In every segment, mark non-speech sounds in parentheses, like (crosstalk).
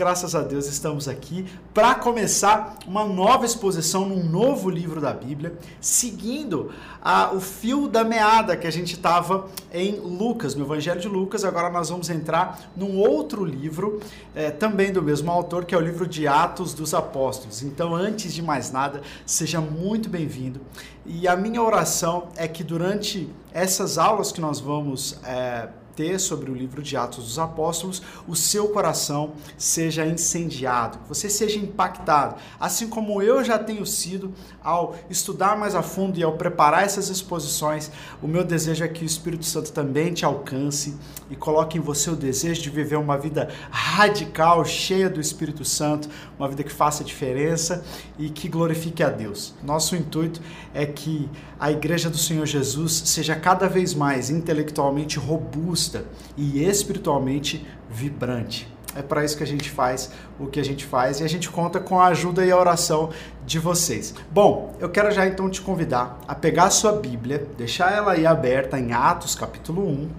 Graças a Deus estamos aqui para começar uma nova exposição num novo livro da Bíblia, seguindo a, o fio da meada que a gente estava em Lucas, no Evangelho de Lucas. Agora nós vamos entrar num outro livro, é, também do mesmo autor, que é o livro de Atos dos Apóstolos. Então, antes de mais nada, seja muito bem-vindo. E a minha oração é que durante essas aulas que nós vamos é, sobre o livro de Atos dos Apóstolos, o seu coração seja incendiado, você seja impactado, assim como eu já tenho sido ao estudar mais a fundo e ao preparar essas exposições. O meu desejo é que o Espírito Santo também te alcance e coloque em você o desejo de viver uma vida radical, cheia do Espírito Santo, uma vida que faça diferença e que glorifique a Deus. Nosso intuito é que a igreja do Senhor Jesus seja cada vez mais intelectualmente robusta e espiritualmente vibrante. É para isso que a gente faz o que a gente faz e a gente conta com a ajuda e a oração de vocês. Bom, eu quero já então te convidar a pegar a sua Bíblia, deixar ela aí aberta em Atos capítulo 1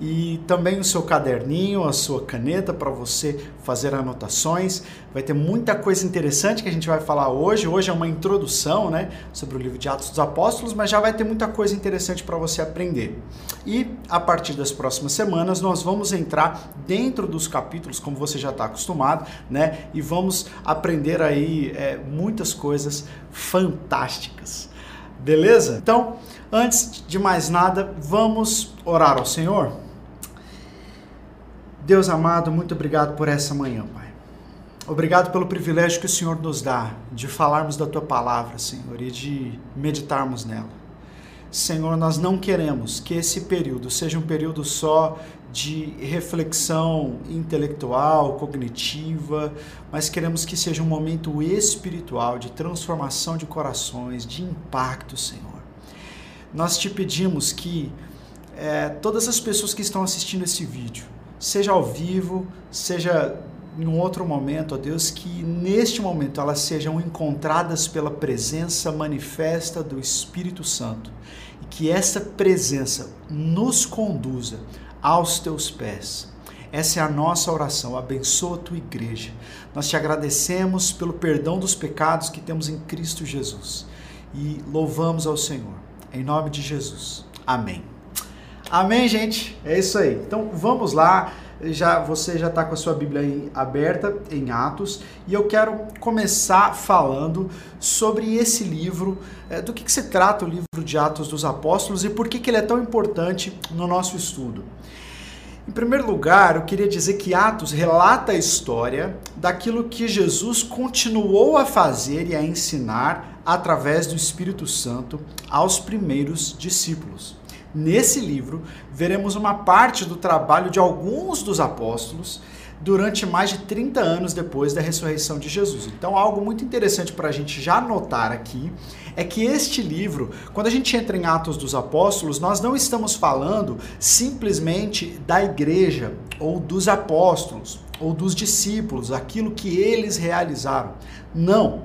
e também o seu caderninho, a sua caneta para você fazer anotações. Vai ter muita coisa interessante que a gente vai falar hoje. Hoje é uma introdução, né, sobre o livro de Atos dos Apóstolos, mas já vai ter muita coisa interessante para você aprender. E a partir das próximas semanas nós vamos entrar dentro dos capítulos, como você já está acostumado, né, e vamos aprender aí é, muitas coisas fantásticas. Beleza? Então, antes de mais nada, vamos orar ao Senhor. Deus amado, muito obrigado por essa manhã, Pai. Obrigado pelo privilégio que o Senhor nos dá de falarmos da tua palavra, Senhor, e de meditarmos nela. Senhor, nós não queremos que esse período seja um período só de reflexão intelectual, cognitiva, mas queremos que seja um momento espiritual de transformação de corações, de impacto, Senhor. Nós te pedimos que é, todas as pessoas que estão assistindo esse vídeo, seja ao vivo, seja em outro momento, ó Deus, que neste momento elas sejam encontradas pela presença manifesta do Espírito Santo e que essa presença nos conduza aos teus pés. Essa é a nossa oração. Abençoa a tua igreja. Nós te agradecemos pelo perdão dos pecados que temos em Cristo Jesus e louvamos ao Senhor. Em nome de Jesus. Amém. Amém, gente? É isso aí. Então vamos lá. Já você já está com a sua Bíblia aberta em Atos e eu quero começar falando sobre esse livro, é, do que, que, se trata o livro de Atos dos Apóstolos e por que, que ele é tão importante no nosso estudo. Em primeiro lugar, eu queria dizer que Atos relata a história daquilo que Jesus continuou a fazer e a ensinar através do Espírito Santo aos primeiros discípulos. Nesse livro, veremos uma parte do trabalho de alguns dos apóstolos durante mais de 30 anos depois da ressurreição de Jesus. Então, algo muito interessante para a gente já notar aqui é que este livro, quando a gente entra em Atos dos Apóstolos, nós não estamos falando simplesmente da igreja ou dos apóstolos ou dos discípulos, aquilo que eles realizaram. Não.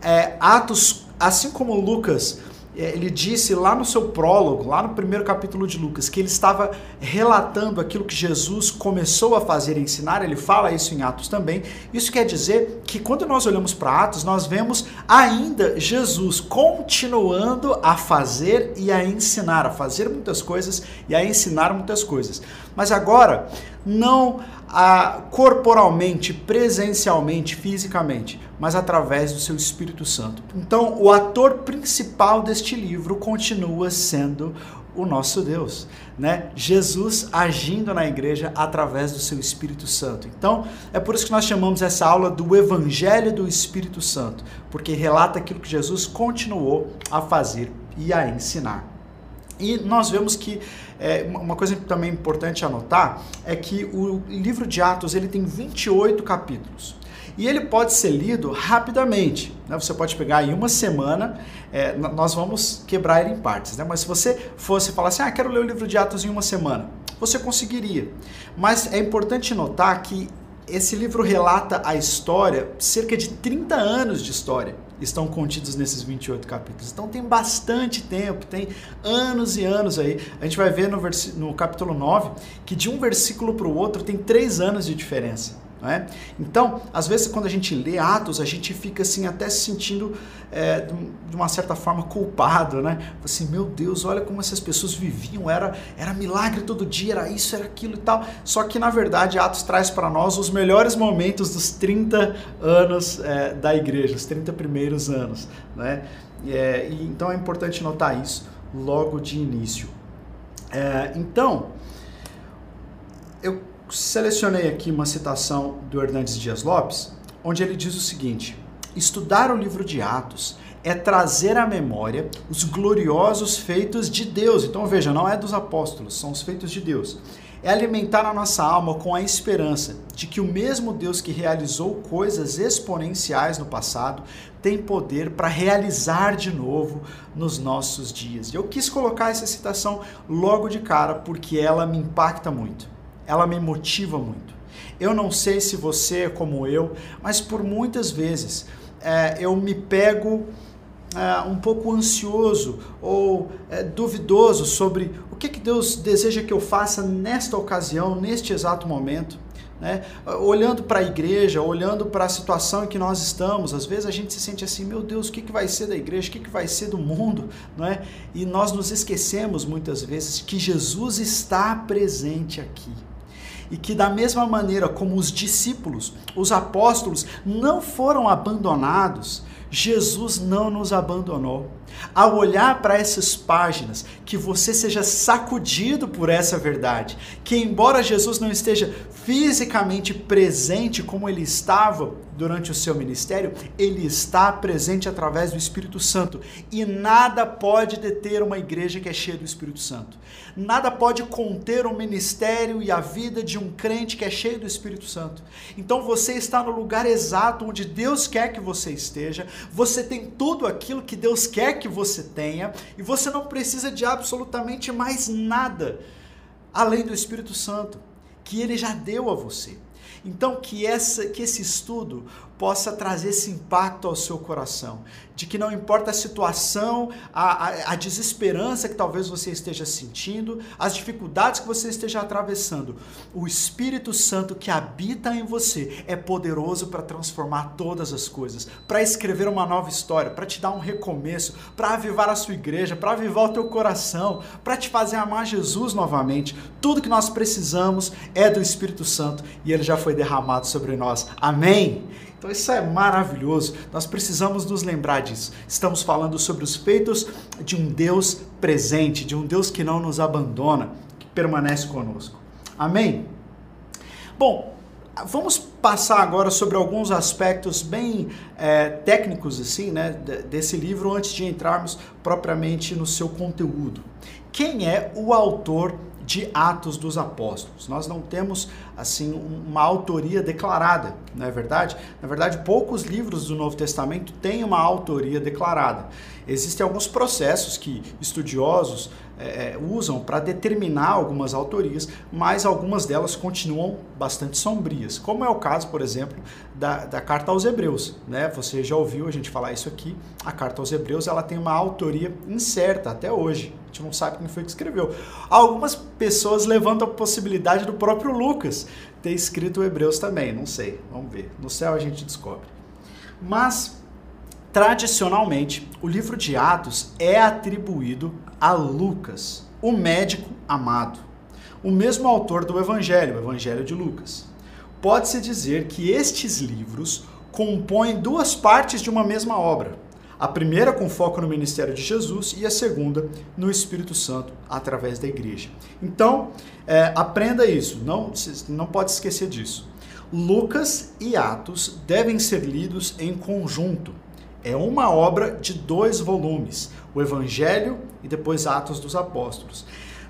É, Atos, assim como Lucas ele disse lá no seu prólogo, lá no primeiro capítulo de Lucas, que ele estava relatando aquilo que Jesus começou a fazer e ensinar, ele fala isso em Atos também. Isso quer dizer que quando nós olhamos para Atos, nós vemos ainda Jesus continuando a fazer e a ensinar, a fazer muitas coisas e a ensinar muitas coisas. Mas agora, não a, corporalmente, presencialmente, fisicamente, mas através do seu Espírito Santo. Então, o ator principal deste livro continua sendo o nosso Deus, né? Jesus agindo na igreja através do seu Espírito Santo. Então, é por isso que nós chamamos essa aula do Evangelho do Espírito Santo, porque relata aquilo que Jesus continuou a fazer e a ensinar. E nós vemos que é, uma coisa também importante anotar é que o livro de Atos ele tem 28 capítulos. E ele pode ser lido rapidamente. Né? Você pode pegar em uma semana, é, nós vamos quebrar ele em partes. Né? Mas se você fosse falar assim, ah, quero ler o livro de Atos em uma semana, você conseguiria. Mas é importante notar que esse livro relata a história, cerca de 30 anos de história estão contidos nesses 28 capítulos. Então tem bastante tempo, tem anos e anos aí. A gente vai ver no, no capítulo 9 que de um versículo para o outro tem três anos de diferença. É? Então, às vezes, quando a gente lê Atos, a gente fica assim, até se sentindo é, de uma certa forma culpado, né? Assim, meu Deus, olha como essas pessoas viviam, era, era milagre todo dia, era isso, era aquilo e tal. Só que, na verdade, Atos traz para nós os melhores momentos dos 30 anos é, da igreja, os 30 primeiros anos, né? É, e, então, é importante notar isso logo de início. É, então, eu selecionei aqui uma citação do Hernandes Dias Lopes, onde ele diz o seguinte: Estudar o livro de Atos é trazer à memória os gloriosos feitos de Deus. Então veja, não é dos apóstolos, são os feitos de Deus. É alimentar a nossa alma com a esperança de que o mesmo Deus que realizou coisas exponenciais no passado tem poder para realizar de novo nos nossos dias. Eu quis colocar essa citação logo de cara porque ela me impacta muito ela me motiva muito. Eu não sei se você é como eu, mas por muitas vezes é, eu me pego é, um pouco ansioso ou é, duvidoso sobre o que, que Deus deseja que eu faça nesta ocasião, neste exato momento. Né? Olhando para a igreja, olhando para a situação em que nós estamos, às vezes a gente se sente assim, meu Deus, o que, que vai ser da igreja, o que, que vai ser do mundo, não é? E nós nos esquecemos muitas vezes que Jesus está presente aqui e que, da mesma maneira como os discípulos, os apóstolos, não foram abandonados, Jesus não nos abandonou. Ao olhar para essas páginas, que você seja sacudido por essa verdade, que embora Jesus não esteja fisicamente presente como ele estava durante o seu ministério, ele está presente através do Espírito Santo. E nada pode deter uma igreja que é cheia do Espírito Santo. Nada pode conter o ministério e a vida de um crente que é cheio do Espírito Santo. Então você está no lugar exato onde Deus quer que você esteja, você tem tudo aquilo que Deus quer que você tenha e você não precisa de absolutamente mais nada além do Espírito Santo, que ele já deu a você. Então, que, essa, que esse estudo possa trazer esse impacto ao seu coração, de que não importa a situação, a, a, a, desesperança que talvez você esteja sentindo, as dificuldades que você esteja atravessando, o Espírito Santo que habita em você é poderoso para transformar todas as coisas, para escrever uma nova história, para te dar um recomeço, para avivar a sua igreja, para avivar o teu coração, para te fazer amar Jesus novamente. Tudo que nós precisamos é do Espírito Santo e ele já foi derramado sobre nós. Amém? Então isso é maravilhoso. Nós precisamos nos lembrar disso. Estamos falando sobre os feitos de um Deus presente, de um Deus que não nos abandona, que permanece conosco. Amém? Bom, vamos passar agora sobre alguns aspectos bem é, técnicos assim, né, desse livro antes de entrarmos propriamente no seu conteúdo. Quem é o autor de Atos dos Apóstolos. Nós não temos assim uma autoria declarada, não é verdade? Na verdade, poucos livros do Novo Testamento têm uma autoria declarada. Existem alguns processos que estudiosos é, é usam para determinar algumas autorias, mas algumas delas continuam bastante sombrias, como é o caso, por exemplo, da, da carta aos Hebreus. Né? Você já ouviu a gente falar isso aqui? A carta aos Hebreus ela tem uma autoria incerta até hoje. A gente não sabe quem foi que escreveu. Algumas pessoas levantam a possibilidade do próprio Lucas ter escrito Hebreus também. Não sei, vamos ver. No céu a gente descobre. Mas Tradicionalmente, o livro de Atos é atribuído a Lucas, o médico amado, o mesmo autor do Evangelho, o Evangelho de Lucas. Pode-se dizer que estes livros compõem duas partes de uma mesma obra. A primeira com foco no ministério de Jesus e a segunda no Espírito Santo através da igreja. Então, é, aprenda isso, não, não pode esquecer disso. Lucas e Atos devem ser lidos em conjunto é uma obra de dois volumes, o Evangelho e depois Atos dos Apóstolos.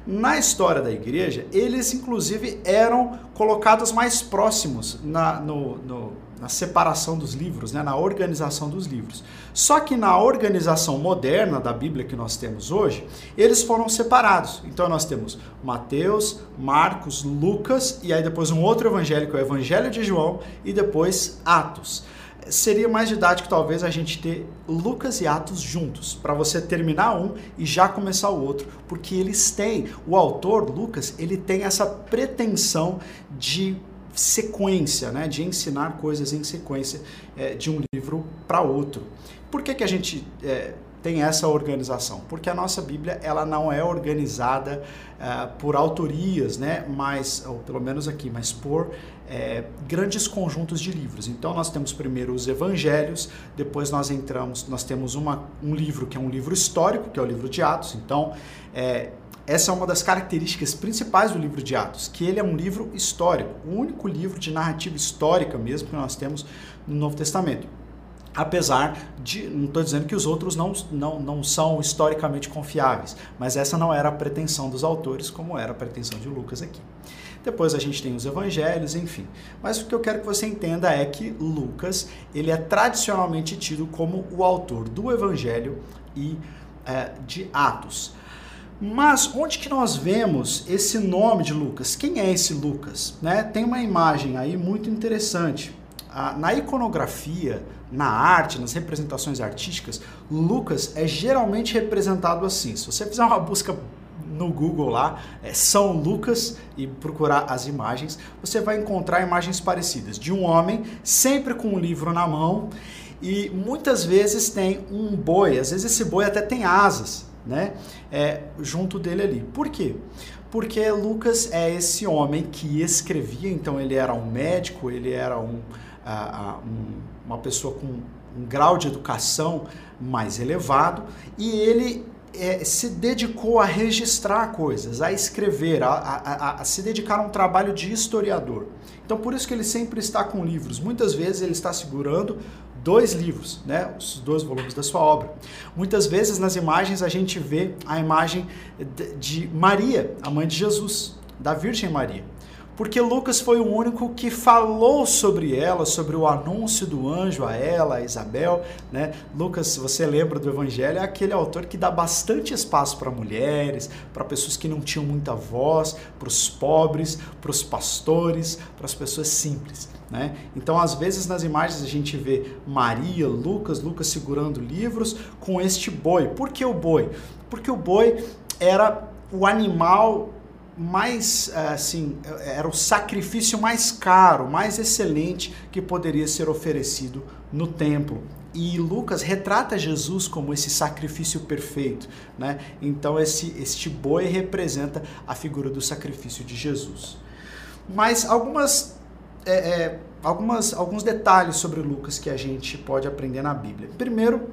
Na história da igreja, eles inclusive eram colocados mais próximos na, no, no, na separação dos livros, né, na organização dos livros. Só que na organização moderna da Bíblia que nós temos hoje, eles foram separados. Então nós temos Mateus, Marcos, Lucas e aí depois um outro evangelho, que é o Evangelho de João, e depois Atos seria mais didático talvez a gente ter Lucas e Atos juntos, para você terminar um e já começar o outro, porque eles têm, o autor Lucas, ele tem essa pretensão de sequência, né, de ensinar coisas em sequência é, de um livro para outro. Por que, que a gente é, tem essa organização? Porque a nossa Bíblia ela não é organizada uh, por autorias, né? Mas, ou pelo menos aqui, mas por é, grandes conjuntos de livros. Então nós temos primeiro os Evangelhos, depois nós entramos, nós temos uma, um livro que é um livro histórico, que é o livro de Atos. Então é, essa é uma das características principais do livro de Atos, que ele é um livro histórico, o único livro de narrativa histórica mesmo que nós temos no Novo Testamento. Apesar de, não estou dizendo que os outros não, não, não são historicamente confiáveis, mas essa não era a pretensão dos autores, como era a pretensão de Lucas aqui. Depois a gente tem os evangelhos, enfim. Mas o que eu quero que você entenda é que Lucas, ele é tradicionalmente tido como o autor do evangelho e é, de Atos. Mas onde que nós vemos esse nome de Lucas? Quem é esse Lucas? Né? Tem uma imagem aí muito interessante. Na iconografia na arte, nas representações artísticas, Lucas é geralmente representado assim. Se você fizer uma busca no Google lá, é São Lucas, e procurar as imagens, você vai encontrar imagens parecidas de um homem sempre com um livro na mão e muitas vezes tem um boi, às vezes esse boi até tem asas, né? É, junto dele ali. Por quê? Porque Lucas é esse homem que escrevia, então ele era um médico, ele era um, um uma pessoa com um grau de educação mais elevado e ele é, se dedicou a registrar coisas, a escrever, a, a, a, se dedicar a um trabalho de historiador. Então, por isso que ele sempre está com livros. Muitas vezes ele está segurando dois livros, né, os dois volumes da sua obra. Muitas vezes nas imagens a gente vê a imagem de Maria, a mãe de Jesus, da Virgem Maria porque Lucas foi o único que falou sobre ela, sobre o anúncio do anjo a ela, a Isabel, né? Lucas, você lembra do evangelho, é aquele autor que dá bastante espaço para mulheres, para pessoas que não tinham muita voz, para os pobres, para os pastores, para as pessoas simples. Né? Então, às vezes nas imagens a gente vê Maria, Lucas, Lucas segurando livros com este boi. Por que o boi? Porque o boi era o animal mais eh, assim era o sacrifício mais caro, mais excelente que poderia ser oferecido no templo. E Lucas retrata Jesus como esse sacrifício perfeito, né? Então esse este boi representa a figura do sacrifício de Jesus. Mas algumas é, é, algumas alguns detalhes sobre Lucas que a gente pode aprender na Bíblia. Primeiro,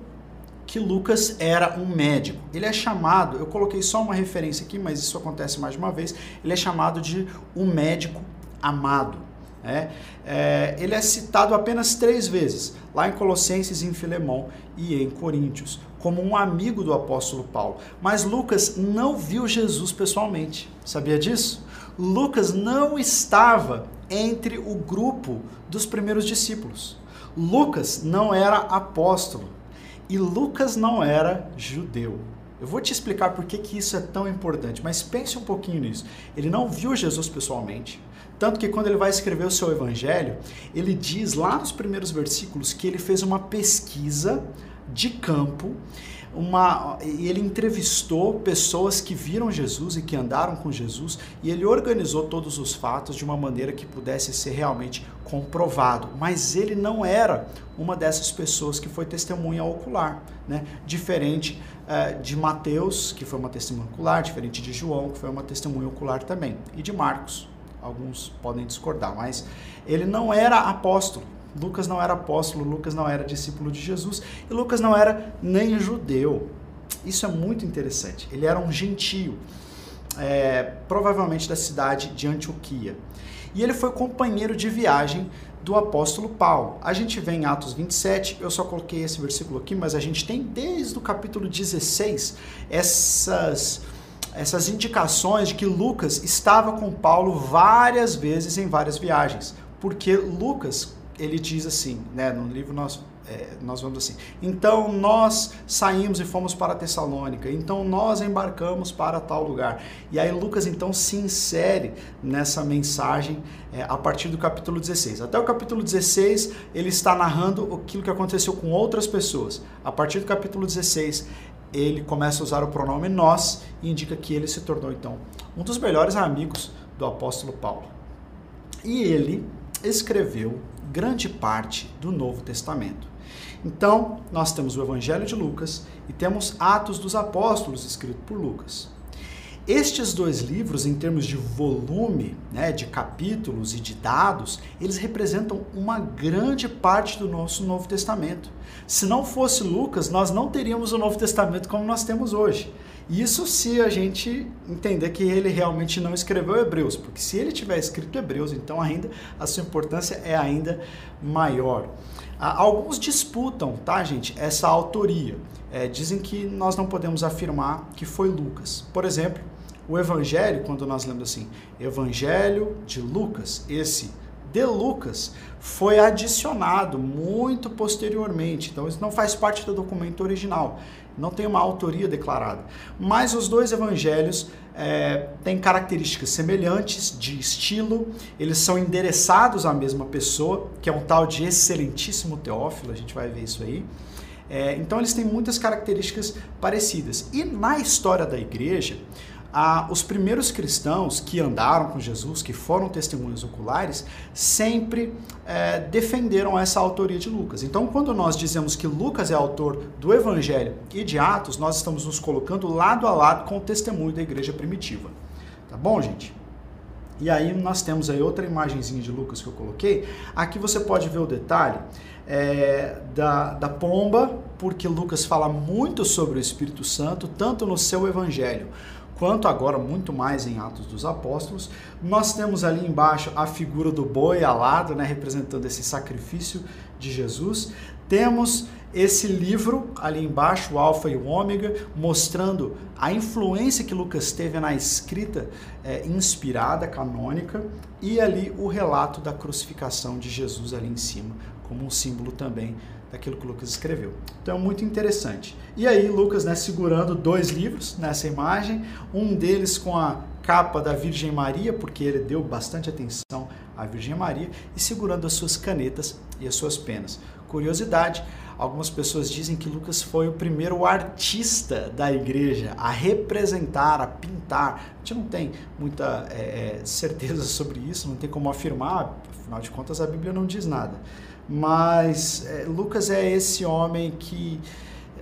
que Lucas era um médico. Ele é chamado, eu coloquei só uma referência aqui, mas isso acontece mais de uma vez, ele é chamado de um médico amado. É, é, ele é citado apenas três vezes, lá em Colossenses, em Filemão e em Coríntios, como um amigo do apóstolo Paulo. Mas Lucas não viu Jesus pessoalmente. Sabia disso? Lucas não estava entre o grupo dos primeiros discípulos. Lucas não era apóstolo. E Lucas não era judeu. Eu vou te explicar por que, que isso é tão importante, mas pense um pouquinho nisso. Ele não viu Jesus pessoalmente. Tanto que quando ele vai escrever o seu evangelho, ele diz lá nos primeiros versículos que ele fez uma pesquisa de campo uma, ele entrevistou pessoas que viram Jesus e que andaram com Jesus e ele organizou todos os fatos de uma maneira que pudesse ser realmente comprovado. Mas ele não era uma dessas pessoas que foi testemunha ocular, né? diferente uh, de Mateus, que foi uma testemunha ocular, diferente de João, que foi uma testemunha ocular também, e de Marcos. Alguns podem discordar, mas ele não era apóstolo. Lucas não era apóstolo, Lucas não era discípulo de Jesus e Lucas não era nem judeu. Isso é muito interessante. Ele era um gentio, é, provavelmente da cidade de Antioquia. E ele foi companheiro de viagem do apóstolo Paulo. A gente vê em Atos 27, eu só coloquei esse versículo aqui, mas a gente tem desde o capítulo 16 essas essas indicações de que Lucas estava com Paulo várias vezes em várias viagens, porque Lucas ele diz assim, né, no livro nós, é, nós vamos assim, então nós saímos e fomos para Tessalônica, então nós embarcamos para tal lugar. E aí Lucas então se insere nessa mensagem é, a partir do capítulo 16. Até o capítulo 16 ele está narrando aquilo que aconteceu com outras pessoas. A partir do capítulo 16 ele começa a usar o pronome nós e indica que ele se tornou então um dos melhores amigos do apóstolo Paulo. E ele escreveu grande parte do Novo Testamento. Então, nós temos o Evangelho de Lucas e temos Atos dos Apóstolos, escrito por Lucas. Estes dois livros, em termos de volume, né, de capítulos e de dados, eles representam uma grande parte do nosso Novo Testamento. Se não fosse Lucas, nós não teríamos o Novo Testamento como nós temos hoje. Isso se a gente entender que ele realmente não escreveu Hebreus, porque se ele tiver escrito Hebreus, então ainda a sua importância é ainda maior. Ah, alguns disputam, tá, gente, essa autoria. É, dizem que nós não podemos afirmar que foi Lucas. Por exemplo, o Evangelho, quando nós lemos assim, Evangelho de Lucas, esse de Lucas foi adicionado muito posteriormente. Então, isso não faz parte do documento original. Não tem uma autoria declarada. Mas os dois evangelhos é, têm características semelhantes de estilo, eles são endereçados à mesma pessoa, que é um tal de excelentíssimo Teófilo, a gente vai ver isso aí. É, então, eles têm muitas características parecidas. E na história da igreja, ah, os primeiros cristãos que andaram com Jesus, que foram testemunhos oculares, sempre é, defenderam essa autoria de Lucas. Então, quando nós dizemos que Lucas é autor do Evangelho e de Atos, nós estamos nos colocando lado a lado com o testemunho da igreja primitiva. Tá bom, gente? E aí nós temos aí outra imagenzinha de Lucas que eu coloquei. Aqui você pode ver o detalhe é, da, da pomba, porque Lucas fala muito sobre o Espírito Santo, tanto no seu evangelho quanto agora muito mais em Atos dos Apóstolos. Nós temos ali embaixo a figura do boi alado, né, representando esse sacrifício de Jesus. Temos esse livro ali embaixo, o Alfa e o Ômega, mostrando a influência que Lucas teve na escrita é, inspirada, canônica, e ali o relato da crucificação de Jesus ali em cima, como um símbolo também daquilo que Lucas escreveu. Então, muito interessante. E aí, Lucas, né, segurando dois livros nessa imagem, um deles com a capa da Virgem Maria, porque ele deu bastante atenção à Virgem Maria, e segurando as suas canetas e as suas penas. Curiosidade, algumas pessoas dizem que Lucas foi o primeiro artista da igreja a representar, a pintar. A gente não tem muita é, certeza (laughs) sobre isso, não tem como afirmar, afinal de contas a Bíblia não diz nada mas é, Lucas é esse homem que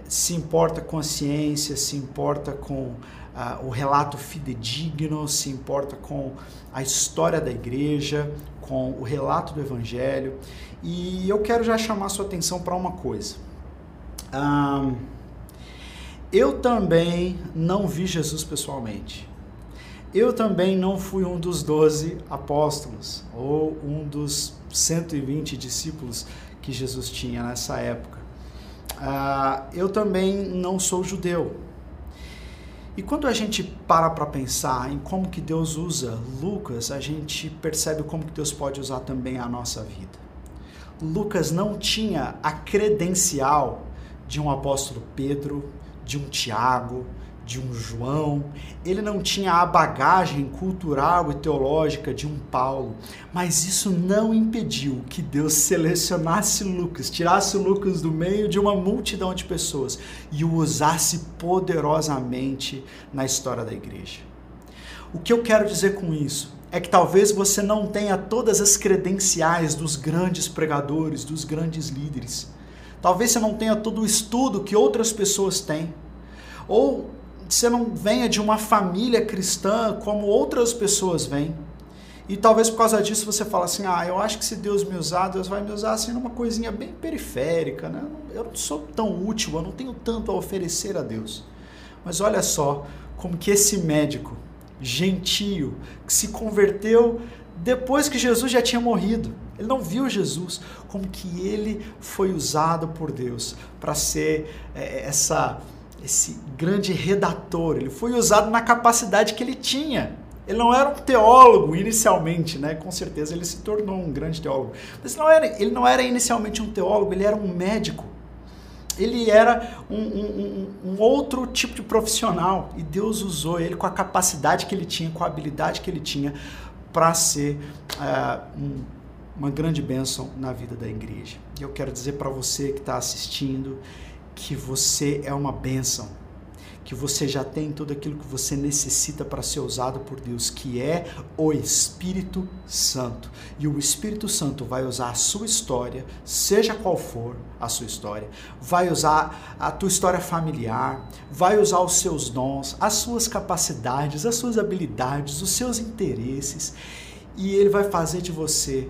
se importa com a ciência, se importa com ah, o relato fidedigno, se importa com a história da igreja, com o relato do evangelho. E eu quero já chamar sua atenção para uma coisa. Eu também não vi Jesus pessoalmente. Eu também não fui um dos doze apóstolos ou um dos 120 discípulos que Jesus tinha nessa época. Uh, eu também não sou judeu. E quando a gente para para pensar em como que Deus usa Lucas, a gente percebe como que Deus pode usar também a nossa vida. Lucas não tinha a credencial de um apóstolo Pedro, de um Tiago, de um João, ele não tinha a bagagem cultural e teológica de um Paulo, mas isso não impediu que Deus selecionasse Lucas, tirasse Lucas do meio de uma multidão de pessoas e o usasse poderosamente na história da igreja. O que eu quero dizer com isso é que talvez você não tenha todas as credenciais dos grandes pregadores, dos grandes líderes. Talvez você não tenha todo o estudo que outras pessoas têm. Ou você não venha de uma família cristã como outras pessoas vêm. E talvez por causa disso você fala assim: ah, eu acho que se Deus me usar, Deus vai me usar assim numa coisinha bem periférica, né? Eu não sou tão útil, eu não tenho tanto a oferecer a Deus. Mas olha só como que esse médico gentio que se converteu depois que Jesus já tinha morrido. Ele não viu Jesus, como que ele foi usado por Deus para ser é, essa esse grande redator. Ele foi usado na capacidade que ele tinha. Ele não era um teólogo inicialmente, né? Com certeza ele se tornou um grande teólogo. Mas não era, ele não era inicialmente um teólogo, ele era um médico. Ele era um, um, um, outro tipo de profissional e Deus usou ele com a capacidade que ele tinha, com a habilidade que ele tinha para ser uh, um, uma grande bênção na vida da igreja. E eu quero dizer para você que está assistindo que você é uma bênção, que você já tem tudo aquilo que você necessita para ser usado por Deus, que é o Espírito Santo. E o Espírito Santo vai usar a sua história, seja qual for a sua história, vai usar a tua história familiar, vai usar os seus dons, as suas capacidades, as suas habilidades, os seus interesses, e ele vai fazer de você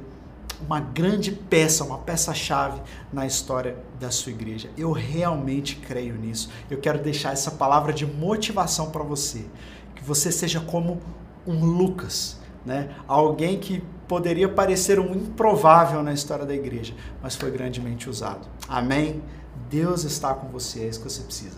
uma grande peça, uma peça-chave na história da sua igreja. Eu realmente creio nisso. Eu quero deixar essa palavra de motivação para você, que você seja como um Lucas, né? Alguém que poderia parecer um improvável na história da igreja, mas foi grandemente usado. Amém. Deus está com você, é isso que você precisa.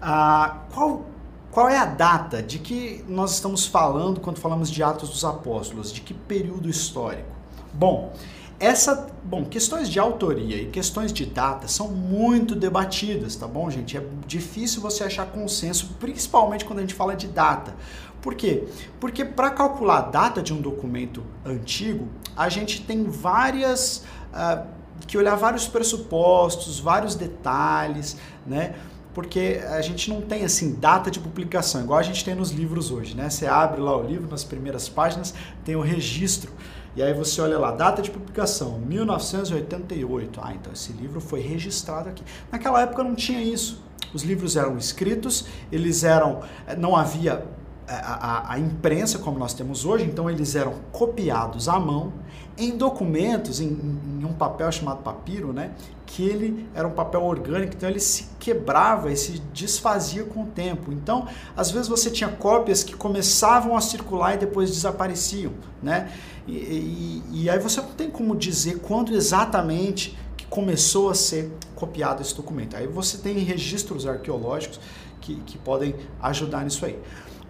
Ah, qual qual é a data de que nós estamos falando quando falamos de Atos dos Apóstolos? De que período histórico? Bom, essa, bom, questões de autoria e questões de data são muito debatidas, tá bom, gente? É difícil você achar consenso, principalmente quando a gente fala de data. Por quê? Porque para calcular a data de um documento antigo, a gente tem várias uh, que olhar vários pressupostos, vários detalhes, né? Porque a gente não tem assim data de publicação, igual a gente tem nos livros hoje, né? Você abre lá o livro, nas primeiras páginas tem o registro e aí você olha lá, data de publicação, 1988. Ah, então esse livro foi registrado aqui. Naquela época não tinha isso. Os livros eram escritos, eles eram. Eh, não havia a, a, a, imprensa como nós temos hoje, então eles eram copiados à mão em documentos, em, em, um papel chamado papiro, né? Que ele era um papel orgânico, então ele se quebrava e se desfazia com o tempo. Então, às vezes você tinha cópias que começavam a circular e depois desapareciam, né? E, e, e aí você não tem como dizer quando exatamente que começou a ser copiado esse documento. Aí você tem registros arqueológicos que, que podem ajudar nisso aí.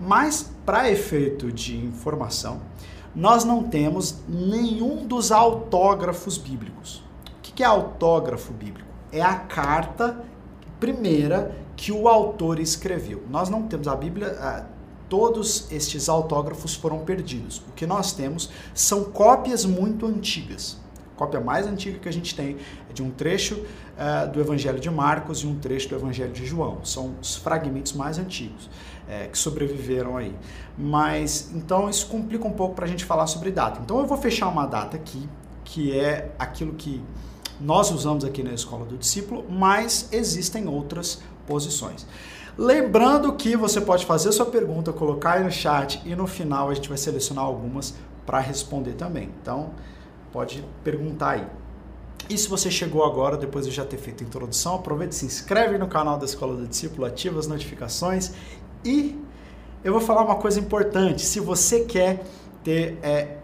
Mas, para efeito de informação, nós não temos nenhum dos autógrafos bíblicos. O que é autógrafo bíblico? É a carta primeira que o autor escreveu. Nós não temos a Bíblia, todos estes autógrafos foram perdidos. O que nós temos são cópias muito antigas. A cópia mais antiga que a gente tem é de um trecho uh, do Evangelho de Marcos e um trecho do Evangelho de João. São os fragmentos mais antigos é, que sobreviveram aí. Mas então isso complica um pouco para a gente falar sobre data. Então eu vou fechar uma data aqui, que é aquilo que nós usamos aqui na escola do discípulo, mas existem outras posições. Lembrando que você pode fazer sua pergunta, colocar aí no chat e no final a gente vai selecionar algumas para responder também. Então, pode perguntar aí. E se você chegou agora, depois de já ter feito a introdução, aproveita e se inscreve no canal da Escola do Discípulo, ativa as notificações e eu vou falar uma coisa importante. Se você quer ter é,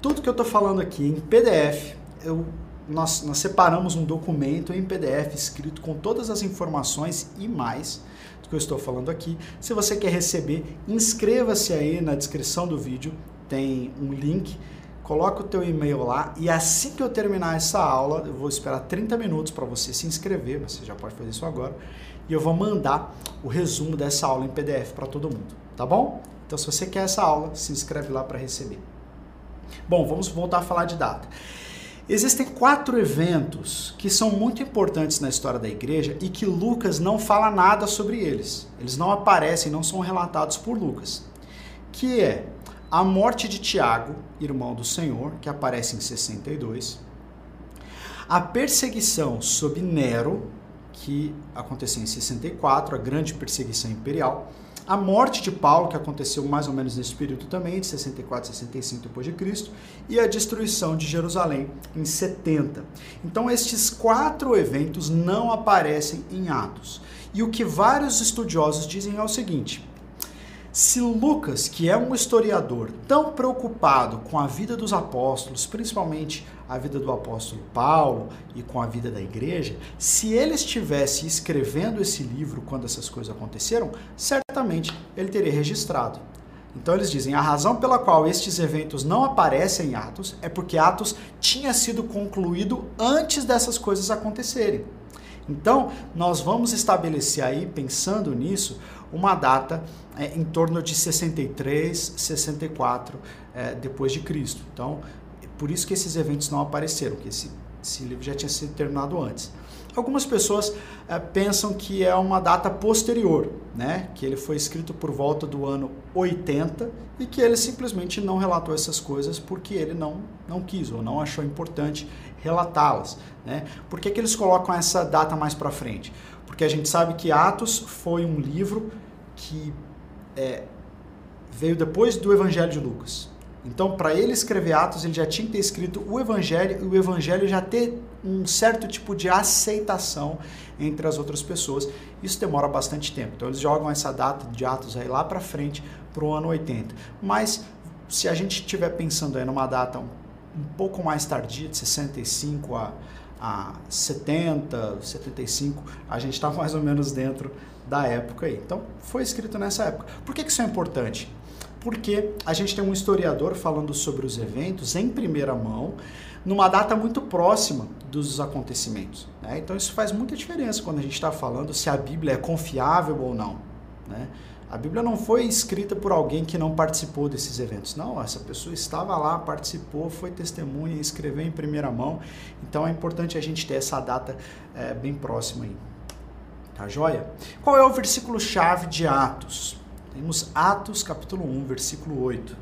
tudo que eu estou falando aqui em PDF, eu, nós, nós separamos um documento em PDF escrito com todas as informações e mais do que eu estou falando aqui. Se você quer receber, inscreva-se aí na descrição do vídeo, tem um link coloca o teu e-mail lá e assim que eu terminar essa aula, eu vou esperar 30 minutos para você se inscrever, mas você já pode fazer isso agora e eu vou mandar o resumo dessa aula em PDF para todo mundo, tá bom? Então, se você quer essa aula, se inscreve lá para receber. Bom, vamos voltar a falar de data. Existem quatro eventos que são muito importantes na história da igreja e que Lucas não fala nada sobre eles. Eles não aparecem, não são relatados por Lucas. Que é a morte de Tiago, irmão do Senhor, que aparece em 62. A perseguição sob Nero, que aconteceu em 64, a grande perseguição imperial, a morte de Paulo, que aconteceu mais ou menos nesse período também, de 64 a 65 depois de Cristo, e a destruição de Jerusalém em 70. Então estes quatro eventos não aparecem em Atos. E o que vários estudiosos dizem é o seguinte: se Lucas, que é um historiador tão preocupado com a vida dos apóstolos, principalmente a vida do apóstolo Paulo e com a vida da igreja, se ele estivesse escrevendo esse livro quando essas coisas aconteceram, certamente ele teria registrado. Então eles dizem: a razão pela qual estes eventos não aparecem em Atos é porque Atos tinha sido concluído antes dessas coisas acontecerem. Então, nós vamos estabelecer aí, pensando nisso, uma data é, em torno de 63, 64 é, depois de Cristo. Então, por isso que esses eventos não apareceram, que esse esse livro já tinha sido terminado antes. Algumas pessoas é, pensam que é uma data posterior, né? que ele foi escrito por volta do ano 80 e que ele simplesmente não relatou essas coisas porque ele não, não quis ou não achou importante relatá-las. Né? Por que, que eles colocam essa data mais para frente? Porque a gente sabe que Atos foi um livro que é, veio depois do Evangelho de Lucas. Então, para ele escrever Atos, ele já tinha que ter escrito o Evangelho e o Evangelho já ter um certo tipo de aceitação entre as outras pessoas. Isso demora bastante tempo. Então, eles jogam essa data de Atos aí lá para frente, para o ano 80. Mas, se a gente estiver pensando aí numa data um, um pouco mais tardia, de 65 a, a 70, 75, a gente está (laughs) mais ou menos dentro da época aí. Então, foi escrito nessa época. Por que, que isso é importante? Porque a gente tem um historiador falando sobre os eventos em primeira mão, numa data muito próxima dos acontecimentos. Né? Então isso faz muita diferença quando a gente está falando se a Bíblia é confiável ou não. Né? A Bíblia não foi escrita por alguém que não participou desses eventos. Não, essa pessoa estava lá, participou, foi testemunha, escreveu em primeira mão. Então é importante a gente ter essa data é, bem próxima aí. Tá joia? Qual é o versículo-chave de Atos? Temos Atos capítulo 1, versículo 8.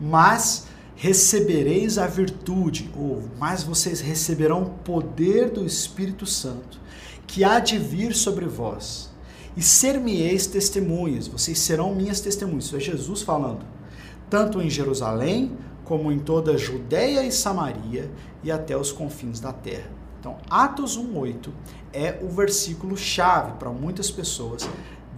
Mas recebereis a virtude, ou mais vocês receberão o poder do Espírito Santo, que há de vir sobre vós, e ser-me-eis testemunhas, vocês serão minhas testemunhas. Isso é Jesus falando. Tanto em Jerusalém, como em toda a Judéia e Samaria e até os confins da terra. Então, Atos 1:8 é o versículo chave para muitas pessoas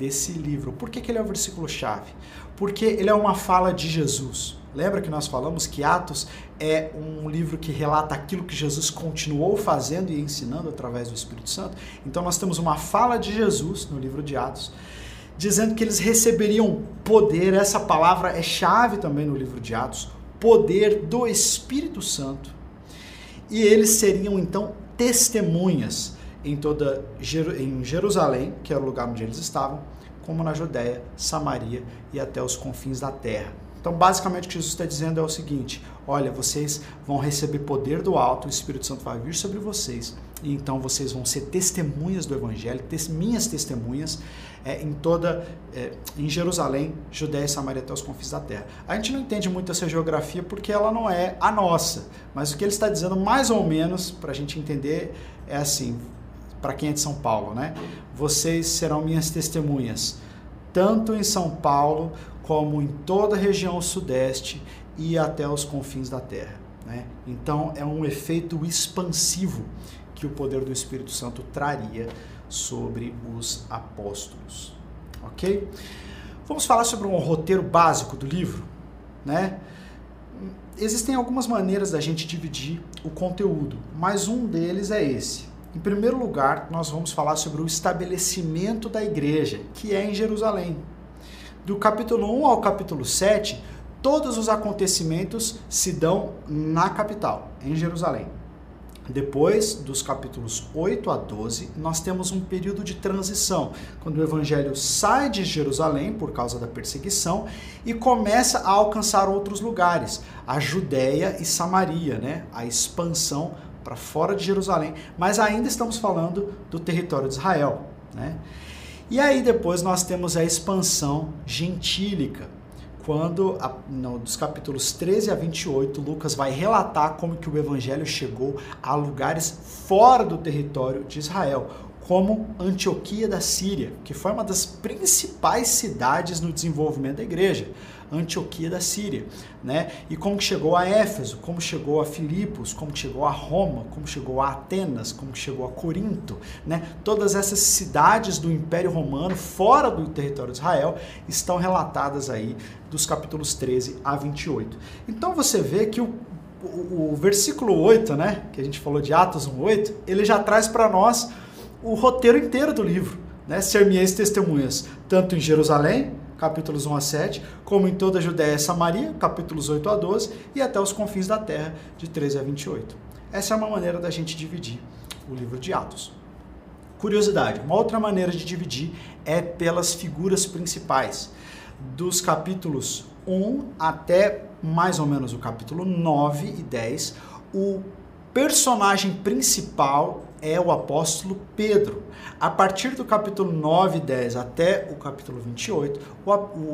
desse livro. Por que, que ele é o versículo-chave? Porque ele é uma fala de Jesus. Lembra que nós falamos que Atos é um livro que relata aquilo que Jesus continuou fazendo e ensinando através do Espírito Santo? Então nós temos uma fala de Jesus no livro de Atos, dizendo que eles receberiam poder, essa palavra é chave também no livro de Atos, poder do Espírito Santo. E eles seriam então testemunhas em toda em Jerusalém, que era o lugar onde eles estavam, como na Judéia, Samaria e até os confins da terra. Então, basicamente, o que Jesus está dizendo é o seguinte: olha, vocês vão receber poder do alto, o Espírito Santo vai vir sobre vocês, e então vocês vão ser testemunhas do Evangelho, tes, minhas testemunhas, é, em toda, é, em Jerusalém, Judéia e Samaria até os confins da terra. A gente não entende muito essa geografia porque ela não é a nossa, mas o que ele está dizendo, mais ou menos, para a gente entender, é assim: para quem é de São Paulo, né? Vocês serão minhas testemunhas, tanto em São Paulo como em toda a região sudeste e até os confins da terra. Né? Então é um efeito expansivo que o poder do Espírito Santo traria sobre os apóstolos. Ok? Vamos falar sobre um roteiro básico do livro, né? Existem algumas maneiras da gente dividir o conteúdo, mas um deles é esse. Em primeiro lugar, nós vamos falar sobre o estabelecimento da igreja, que é em Jerusalém. Do capítulo 1 ao capítulo 7, todos os acontecimentos se dão na capital, em Jerusalém. Depois dos capítulos 8 a 12, nós temos um período de transição, quando o evangelho sai de Jerusalém por causa da perseguição e começa a alcançar outros lugares, a Judéia e Samaria, né? A expansão para fora de Jerusalém, mas ainda estamos falando do território de Israel. Né? E aí depois nós temos a expansão gentílica, quando, a, no, dos capítulos 13 a 28, Lucas vai relatar como que o evangelho chegou a lugares fora do território de Israel, como Antioquia da Síria, que foi uma das principais cidades no desenvolvimento da igreja. Antioquia da Síria, né? E como chegou a Éfeso, como chegou a Filipos, como chegou a Roma, como chegou a Atenas, como chegou a Corinto, né? Todas essas cidades do Império Romano fora do território de Israel estão relatadas aí dos capítulos 13 a 28. Então você vê que o o, versículo 8, né, que a gente falou de Atos 1:8, ele já traz para nós o roteiro inteiro do livro, né? Ser-me-eis testemunhas, tanto em Jerusalém, capítulos 1 a 7, como em toda a Judéia e Samaria, capítulos 8 a 12, e até os confins da terra, de 13 a 28. Essa é uma maneira da gente dividir o livro de Atos. Curiosidade, uma outra maneira de dividir é pelas figuras principais. Dos capítulos 1 até mais ou menos o capítulo 9 e 10, o personagem principal é o apóstolo Pedro. A partir do capítulo 9 e 10 até o capítulo 28,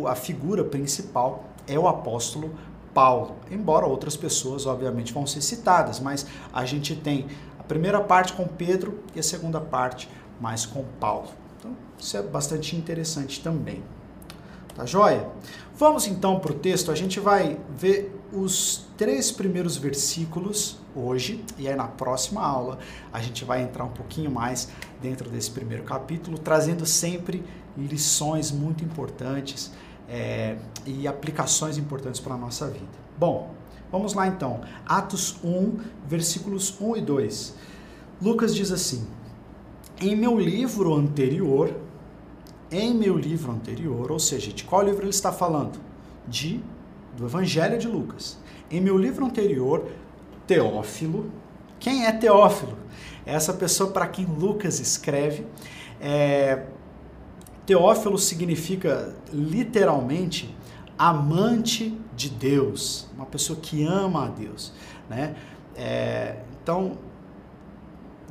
a, a figura principal é o apóstolo Paulo. Embora outras pessoas, obviamente, vão ser citadas, mas a gente tem a primeira parte com Pedro e a segunda parte mais com Paulo. Então, isso é bastante interessante também. Tá joia? Vamos então para o texto. A gente vai ver os três primeiros versículos hoje e aí na próxima aula a gente vai entrar um pouquinho mais dentro desse primeiro capítulo, trazendo sempre lições muito importantes é, e aplicações importantes para a nossa vida. Bom, vamos lá então. Atos 1, versículos 1 e 2. Lucas diz assim: Em meu livro anterior em meu livro anterior, ou seja, de qual livro ele está falando? De do Evangelho de Lucas. Em meu livro anterior, Teófilo. Quem é Teófilo? É essa pessoa para quem Lucas escreve. É, Teófilo significa literalmente amante de Deus, uma pessoa que ama a Deus, né? É, então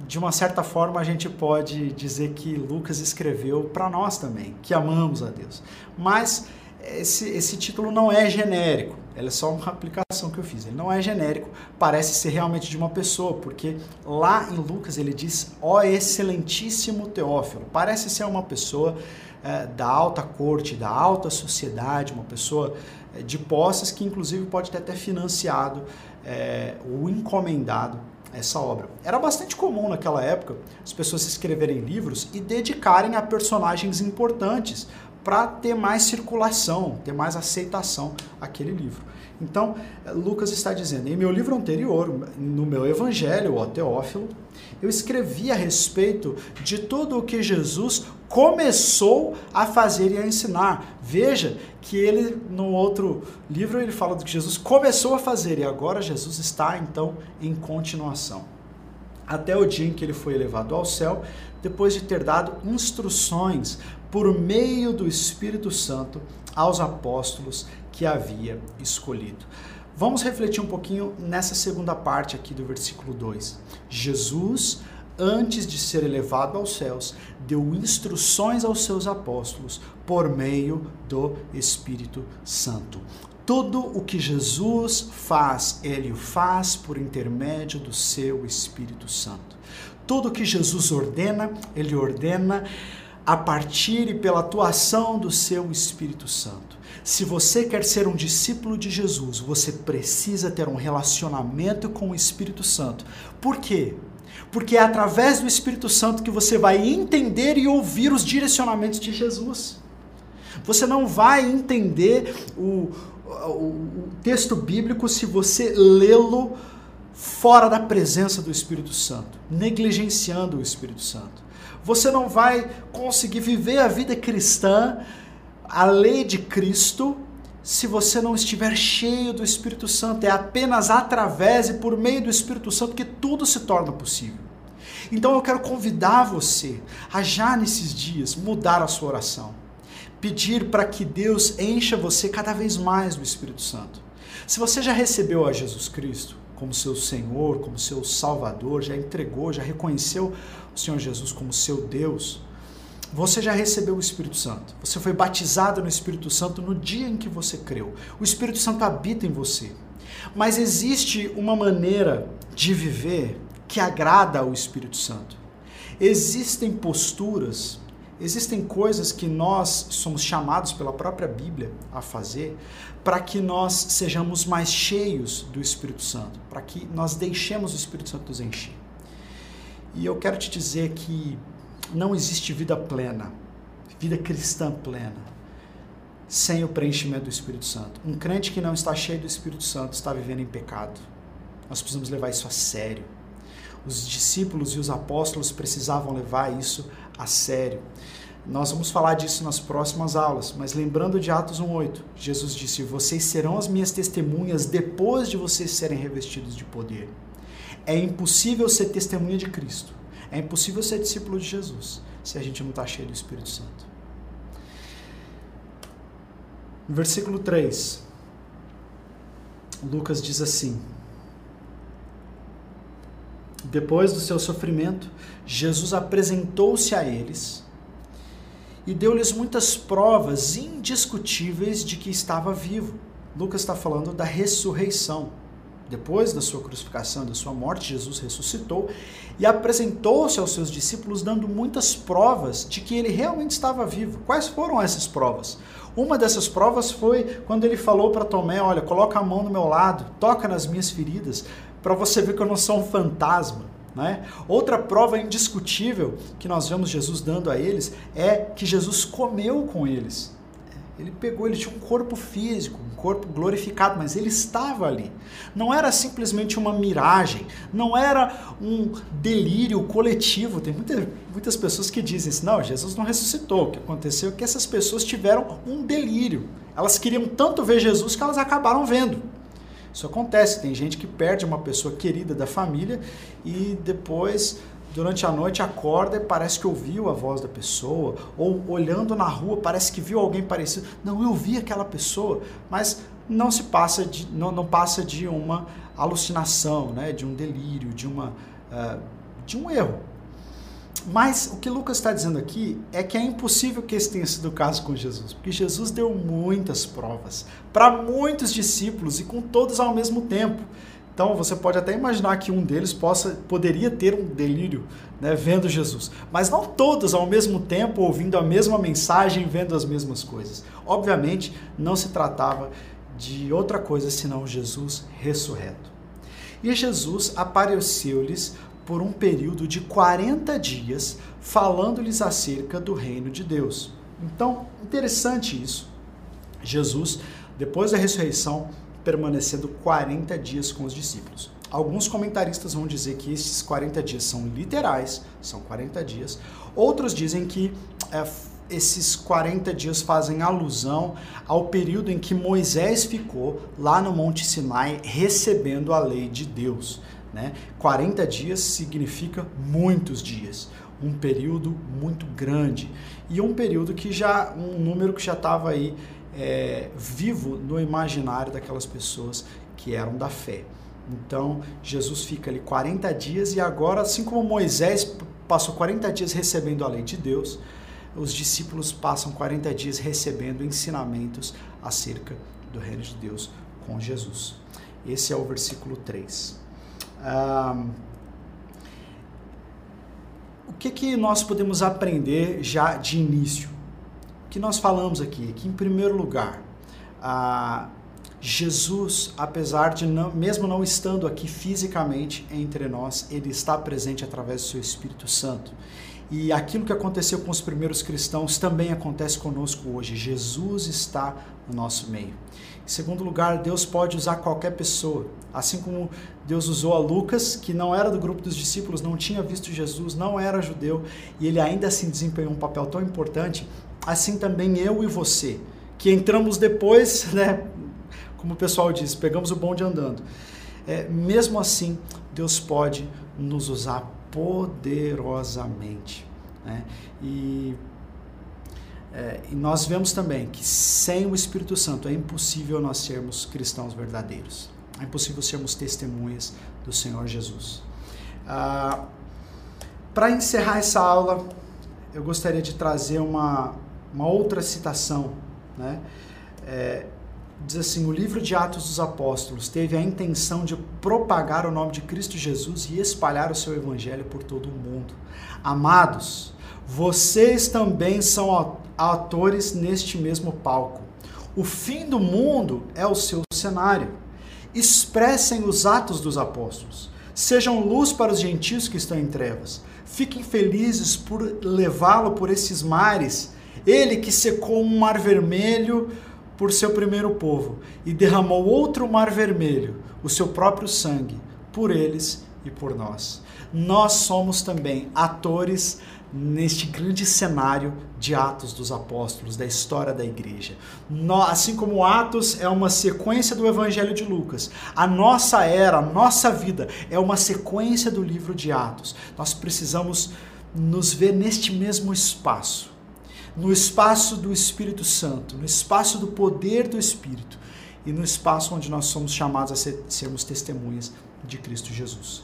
de uma certa forma, a gente pode dizer que Lucas escreveu para nós também, que amamos a Deus. Mas esse, esse título não é genérico, ele é só uma aplicação que eu fiz. Ele não é genérico, parece ser realmente de uma pessoa, porque lá em Lucas ele diz: Ó excelentíssimo Teófilo. Parece ser uma pessoa é, da alta corte, da alta sociedade, uma pessoa é, de posses que, inclusive, pode ter até financiado é, ou encomendado essa obra. Era bastante comum naquela época as pessoas escreverem livros e dedicarem a personagens importantes para ter mais circulação, ter mais aceitação aquele livro. Então, Lucas está dizendo: em meu livro anterior, no meu evangelho, o Teófilo, eu escrevi a respeito de tudo o que Jesus começou a fazer e a ensinar. Veja que ele, no outro livro, ele fala do que Jesus começou a fazer e agora Jesus está, então, em continuação. Até o dia em que ele foi elevado ao céu, depois de ter dado instruções por meio do Espírito Santo aos apóstolos que havia escolhido. Vamos refletir um pouquinho nessa segunda parte aqui do versículo 2. Jesus, antes de ser elevado aos céus, deu instruções aos seus apóstolos por meio do Espírito Santo. Tudo o que Jesus faz, ele o faz por intermédio do seu Espírito Santo. Tudo o que Jesus ordena, ele ordena a partir e pela atuação do seu Espírito Santo. Se você quer ser um discípulo de Jesus, você precisa ter um relacionamento com o Espírito Santo. Por quê? Porque é através do Espírito Santo que você vai entender e ouvir os direcionamentos de Jesus. Você não vai entender o, o, texto bíblico se você lê-lo fora da presença do Espírito Santo, negligenciando o Espírito Santo. Você não vai conseguir viver a vida cristã, a lei de Cristo, se você não estiver cheio do Espírito Santo. É apenas através e por meio do Espírito Santo que tudo se torna possível. Então eu quero convidar você a já nesses dias mudar a sua oração. Pedir para que Deus encha você cada vez mais do Espírito Santo. Se você já recebeu a Jesus Cristo como seu Senhor, como seu Salvador, já entregou, já reconheceu o Senhor Jesus como seu Deus, você já recebeu o Espírito Santo. Você foi batizado no Espírito Santo no dia em que você creu. O Espírito Santo habita em você. Mas existe uma maneira de viver que agrada ao Espírito Santo. Existem posturas, existem coisas que nós somos chamados pela própria Bíblia a fazer para que nós sejamos mais cheios do Espírito Santo, para que nós deixemos o Espírito Santo nos encher. E eu quero te dizer que não existe vida plena, vida cristã plena, sem o preenchimento do Espírito Santo. Um crente que não está cheio do Espírito Santo está vivendo em pecado. Nós precisamos levar isso a sério. Os discípulos e os apóstolos precisavam levar isso a sério. Nós vamos falar disso nas próximas aulas, mas lembrando de Atos 1:8, Jesus disse: "Vocês serão as minhas testemunhas depois de vocês serem revestidos de poder". É impossível ser testemunha de Cristo. É impossível ser discípulo de Jesus se a gente não está cheio do Espírito Santo. No versículo 3, Lucas diz assim: depois do seu sofrimento, Jesus apresentou-se a eles e deu-lhes muitas provas indiscutíveis de que estava vivo. Lucas está falando da ressurreição. Depois da sua crucificação, da sua morte, Jesus ressuscitou e apresentou-se aos seus discípulos, dando muitas provas de que ele realmente estava vivo. Quais foram essas provas? Uma dessas provas foi quando ele falou para Tomé: Olha, coloca a mão no meu lado, toca nas minhas feridas, para você ver que eu não sou um fantasma. Né? Outra prova indiscutível que nós vemos Jesus dando a eles é que Jesus comeu com eles. Ele pegou, ele tinha um corpo físico, um corpo glorificado, mas ele estava ali. Não era simplesmente uma miragem, não era um delírio coletivo. Tem muita, muitas pessoas que dizem assim: não, Jesus não ressuscitou. O que aconteceu é que essas pessoas tiveram um delírio. Elas queriam tanto ver Jesus que elas acabaram vendo. Isso acontece, tem gente que perde uma pessoa querida da família e depois durante a noite acorda e parece que ouviu a voz da pessoa, ou olhando na rua parece que viu alguém parecido. Não, eu vi aquela pessoa, mas não se passa de, não, não passa de uma alucinação, né, de um delírio, de, uma, uh, de um erro. Mas o que Lucas está dizendo aqui é que é impossível que esse tenha sido o caso com Jesus, porque Jesus deu muitas provas para muitos discípulos e com todos ao mesmo tempo. Então você pode até imaginar que um deles possa, poderia ter um delírio né, vendo Jesus, mas não todos ao mesmo tempo ouvindo a mesma mensagem, vendo as mesmas coisas. Obviamente não se tratava de outra coisa senão Jesus ressurreto. E Jesus apareceu-lhes por um período de 40 dias, falando-lhes acerca do reino de Deus. Então, interessante isso. Jesus, depois da ressurreição, permanecendo 40 dias com os discípulos. Alguns comentaristas vão dizer que esses 40 dias são literais, são 40 dias. Outros dizem que é, esses 40 dias fazem alusão ao período em que Moisés ficou lá no Monte Sinai recebendo a lei de Deus. Né? 40 dias significa muitos dias, um período muito grande e um período que já, um número que já estava aí é, vivo no imaginário daquelas pessoas que eram da fé. Então Jesus fica ali 40 dias e agora, assim como Moisés passou 40 dias recebendo a lei de Deus, os discípulos passam 40 dias recebendo ensinamentos acerca do reino de Deus com Jesus. Esse é o versículo 3 o que, que nós podemos aprender já de início? O que nós falamos aqui? Que, em primeiro lugar, Jesus, apesar de não, mesmo não estando aqui fisicamente entre nós, ele está presente através do seu Espírito Santo. E aquilo que aconteceu com os primeiros cristãos também acontece conosco hoje. Jesus está no nosso meio. Em segundo lugar, Deus pode usar qualquer pessoa. Assim como Deus usou a Lucas, que não era do grupo dos discípulos, não tinha visto Jesus, não era judeu, e ele ainda assim desempenhou um papel tão importante, assim também eu e você, que entramos depois, (laughs) né, como o pessoal diz, pegamos o bonde andando. É, mesmo assim, Deus pode nos usar poderosamente. Né? E é, e nós vemos também que sem o Espírito Santo é impossível nós sermos cristãos verdadeiros. É impossível sermos testemunhas do Senhor Jesus. Ah, Para encerrar essa aula, eu gostaria de trazer uma, uma outra citação. Né? É, diz assim: o livro de Atos dos Apóstolos teve a intenção de propagar o nome de Cristo Jesus e espalhar o seu evangelho por todo o mundo. Amados, vocês também são atores neste mesmo palco. O fim do mundo é o seu cenário. Expressem os atos dos apóstolos. Sejam luz para os gentios que estão em trevas. Fiquem felizes por levá-lo por esses mares. Ele que secou um mar vermelho por seu primeiro povo e derramou outro mar vermelho, o seu próprio sangue, por eles e por nós. Nós somos também atores neste grande cenário de Atos dos Apóstolos, da história da igreja. Assim como Atos é uma sequência do Evangelho de Lucas, a nossa era, a nossa vida é uma sequência do livro de Atos. Nós precisamos nos ver neste mesmo espaço, no espaço do Espírito Santo, no espaço do poder do Espírito e no espaço onde nós somos chamados a ser, sermos testemunhas de Cristo Jesus.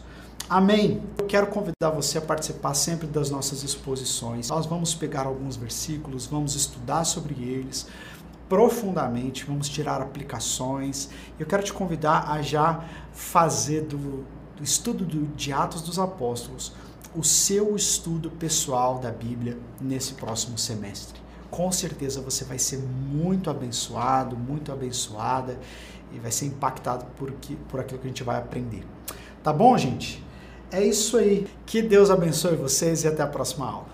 Amém. Eu quero convidar você a participar sempre das nossas exposições. Nós vamos pegar alguns versículos, vamos estudar sobre eles profundamente, vamos tirar aplicações. Eu quero te convidar a já fazer do, do estudo do, de Atos dos Apóstolos o seu estudo pessoal da Bíblia nesse próximo semestre. Com certeza você vai ser muito abençoado, muito abençoada e vai ser impactado por, que, por aquilo que a gente vai aprender. Tá bom, gente? É isso aí. Que Deus abençoe vocês e até a próxima aula.